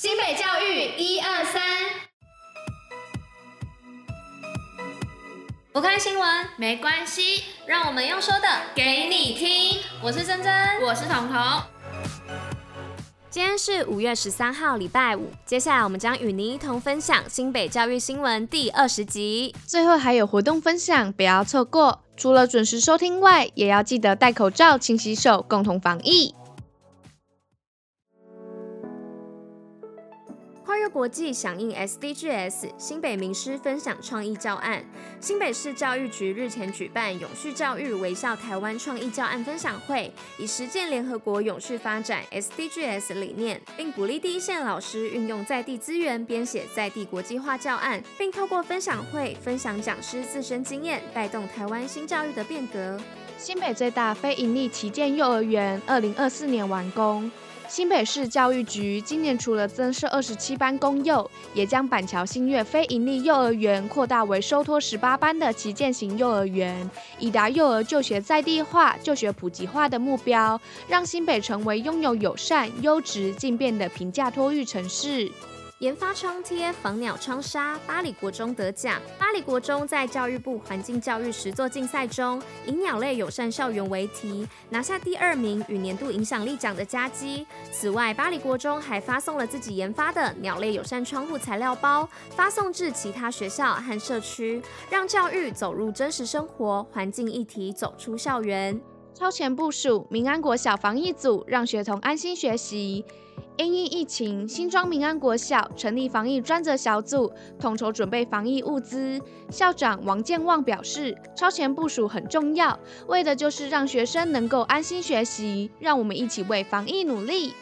新北教育一二三，不看新闻没关系，让我们用说的给你听。我是珍珍，我是彤彤。今天是五月十三号，礼拜五。接下来我们将与您一同分享新北教育新闻第二十集。最后还有活动分享，不要错过。除了准时收听外，也要记得戴口罩、勤洗手，共同防疫。国际响应 SDGs，新北名师分享创意教案。新北市教育局日前举办永续教育微笑台湾创意教案分享会，以实践联合国永续发展 SDGs 理念，并鼓励第一线老师运用在地资源编写在地国际化教案，并透过分享会分享讲师自身经验，带动台湾新教育的变革。新北最大非营利旗舰幼儿园，二零二四年完工。新北市教育局今年除了增设二十七班公幼，也将板桥新月非营利幼儿园扩大为收托十八班的旗舰型幼儿园，以达幼儿就学在地化、就学普及化的目标，让新北成为拥有友善、优质、进变的平价托育城市。研发窗贴防鸟窗纱，八里国中得奖。八里国中在教育部环境教育实作竞赛中，以鸟类友善校园为题，拿下第二名与年度影响力奖的佳绩。此外，巴里国中还发送了自己研发的鸟类友善窗户材料包，发送至其他学校和社区，让教育走入真实生活，环境议题走出校园。超前部署，民安国小防疫组让学童安心学习。因应疫情，新庄民安国小成立防疫专责小组，统筹准备防疫物资。校长王建旺表示，超前部署很重要，为的就是让学生能够安心学习。让我们一起为防疫努力。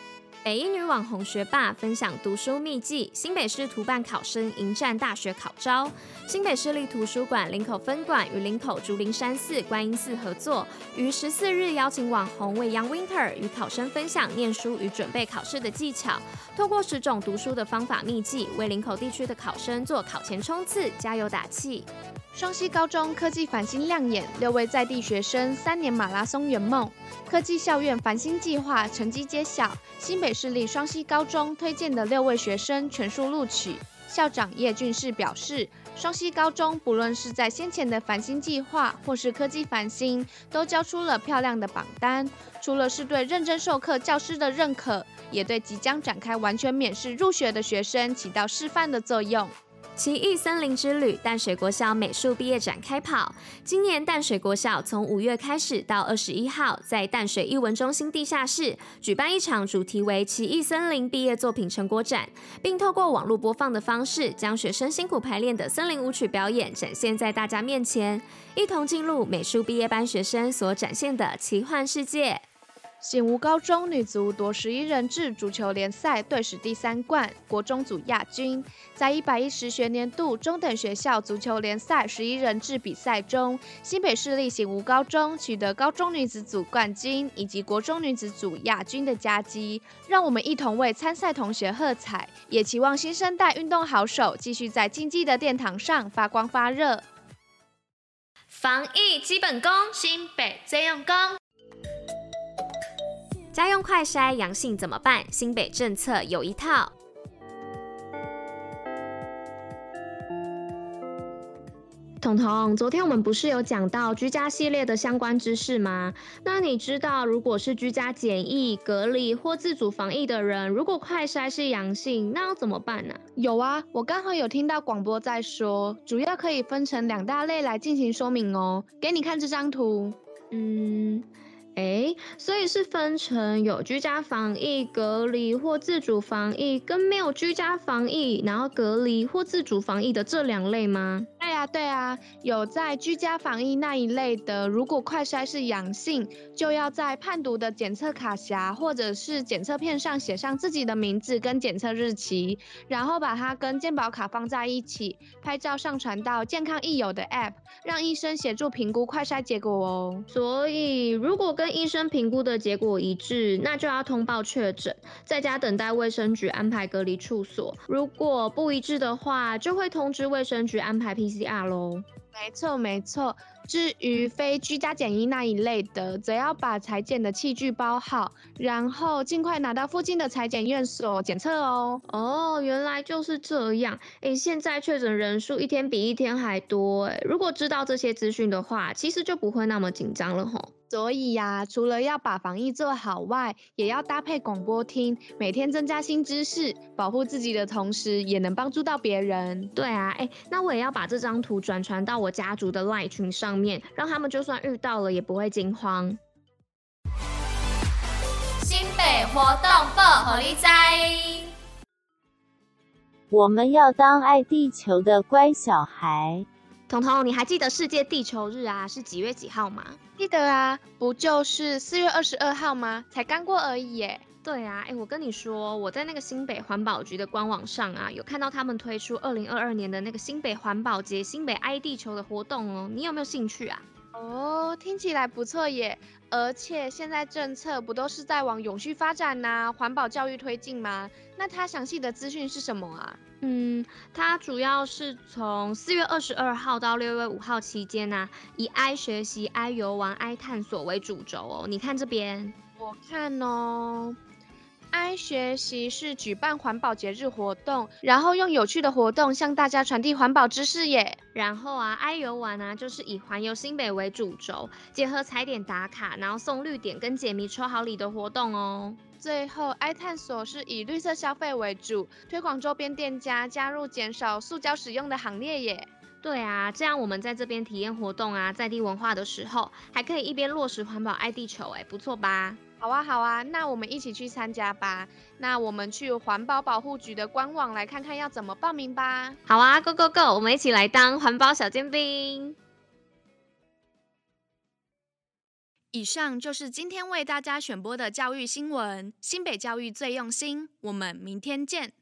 北一女网红学霸分享读书秘技，新北市图办考生迎战大学考招。新北市立图书馆林口分馆与林口竹林山寺观音寺合作，于十四日邀请网红未央 Winter 与考生分享念书与准备考试的技巧，透过十种读书的方法秘技，为林口地区的考生做考前冲刺加油打气。双溪高中科技繁星亮眼，六位在地学生三年马拉松圆梦。科技校院繁星计划成绩揭晓，新北市立双溪高中推荐的六位学生全数录取。校长叶俊士表示，双溪高中不论是在先前的繁星计划，或是科技繁星，都交出了漂亮的榜单。除了是对认真授课教师的认可，也对即将展开完全免试入学的学生起到示范的作用。奇异森林之旅，淡水国小美术毕业展开跑。今年淡水国小从五月开始到二十一号，在淡水艺文中心地下室举办一场主题为“奇异森林”毕业作品成果展，并透过网络播放的方式，将学生辛苦排练的森林舞曲表演展现在大家面前，一同进入美术毕业班学生所展现的奇幻世界。醒吾高中女足夺十一人制足球联赛队史第三冠，国中组亚军。在一百一十学年度中等学校足球联赛十一人制比赛中，新北市立醒吾高中取得高中女子组冠军以及国中女子组亚军的佳绩。让我们一同为参赛同学喝彩，也期望新生代运动好手继续在竞技的殿堂上发光发热。防疫基本功，新北最用功。家用快筛阳性怎么办？新北政策有一套。彤彤，昨天我们不是有讲到居家系列的相关知识吗？那你知道，如果是居家检疫、隔离或自主防疫的人，如果快筛是阳性，那要怎么办呢？有啊，我刚好有听到广播在说，主要可以分成两大类来进行说明哦。给你看这张图，嗯。诶，所以是分成有居家防疫、隔离或自主防疫，跟没有居家防疫，然后隔离或自主防疫的这两类吗？对啊，对啊，有在居家防疫那一类的，如果快筛是阳性，就要在判读的检测卡匣或者是检测片上写上自己的名字跟检测日期，然后把它跟健保卡放在一起，拍照上传到健康益友的 App，让医生协助评估快筛结果哦。所以如果跟跟医生评估的结果一致，那就要通报确诊，在家等待卫生局安排隔离处所。如果不一致的话，就会通知卫生局安排 PCR 喽。没错没错，至于非居家检疫那一类的，则要把裁剪的器具包好，然后尽快拿到附近的裁剪院所检测哦。哦，原来就是这样。诶，现在确诊人数一天比一天还多诶，如果知道这些资讯的话，其实就不会那么紧张了吼。所以呀、啊，除了要把防疫做好外，也要搭配广播听，每天增加新知识，保护自己的同时，也能帮助到别人。对啊，哎，那我也要把这张图转传到我家族的 LINE 群上面，让他们就算遇到了也不会惊慌。新北活动报虎哩知，我们要当爱地球的乖小孩。彤彤，你还记得世界地球日啊是几月几号吗？记得啊，不就是四月二十二号吗？才刚过而已耶。对啊，哎，我跟你说，我在那个新北环保局的官网上啊，有看到他们推出二零二二年的那个新北环保节、新北爱地球的活动哦。你有没有兴趣啊？哦，听起来不错耶。而且现在政策不都是在往永续发展呐、啊、环保教育推进吗？那它详细的资讯是什么啊？嗯，它主要是从四月二十二号到六月五号期间呢、啊，以爱学习、爱游玩、爱探索为主轴哦。你看这边，我看哦。爱学习是举办环保节日活动，然后用有趣的活动向大家传递环保知识耶。然后啊，爱游玩啊，就是以环游新北为主轴，结合踩点打卡，然后送绿点跟解谜抽好礼的活动哦。最后，爱探索是以绿色消费为主，推广周边店家加入减少塑胶使用的行列耶。对啊，这样我们在这边体验活动啊，在地文化的时候，还可以一边落实环保爱地球，哎，不错吧？好啊，好啊，那我们一起去参加吧。那我们去环保保护局的官网来看看要怎么报名吧。好啊，Go Go Go，我们一起来当环保小尖兵。以上就是今天为大家选播的教育新闻，新北教育最用心。我们明天见。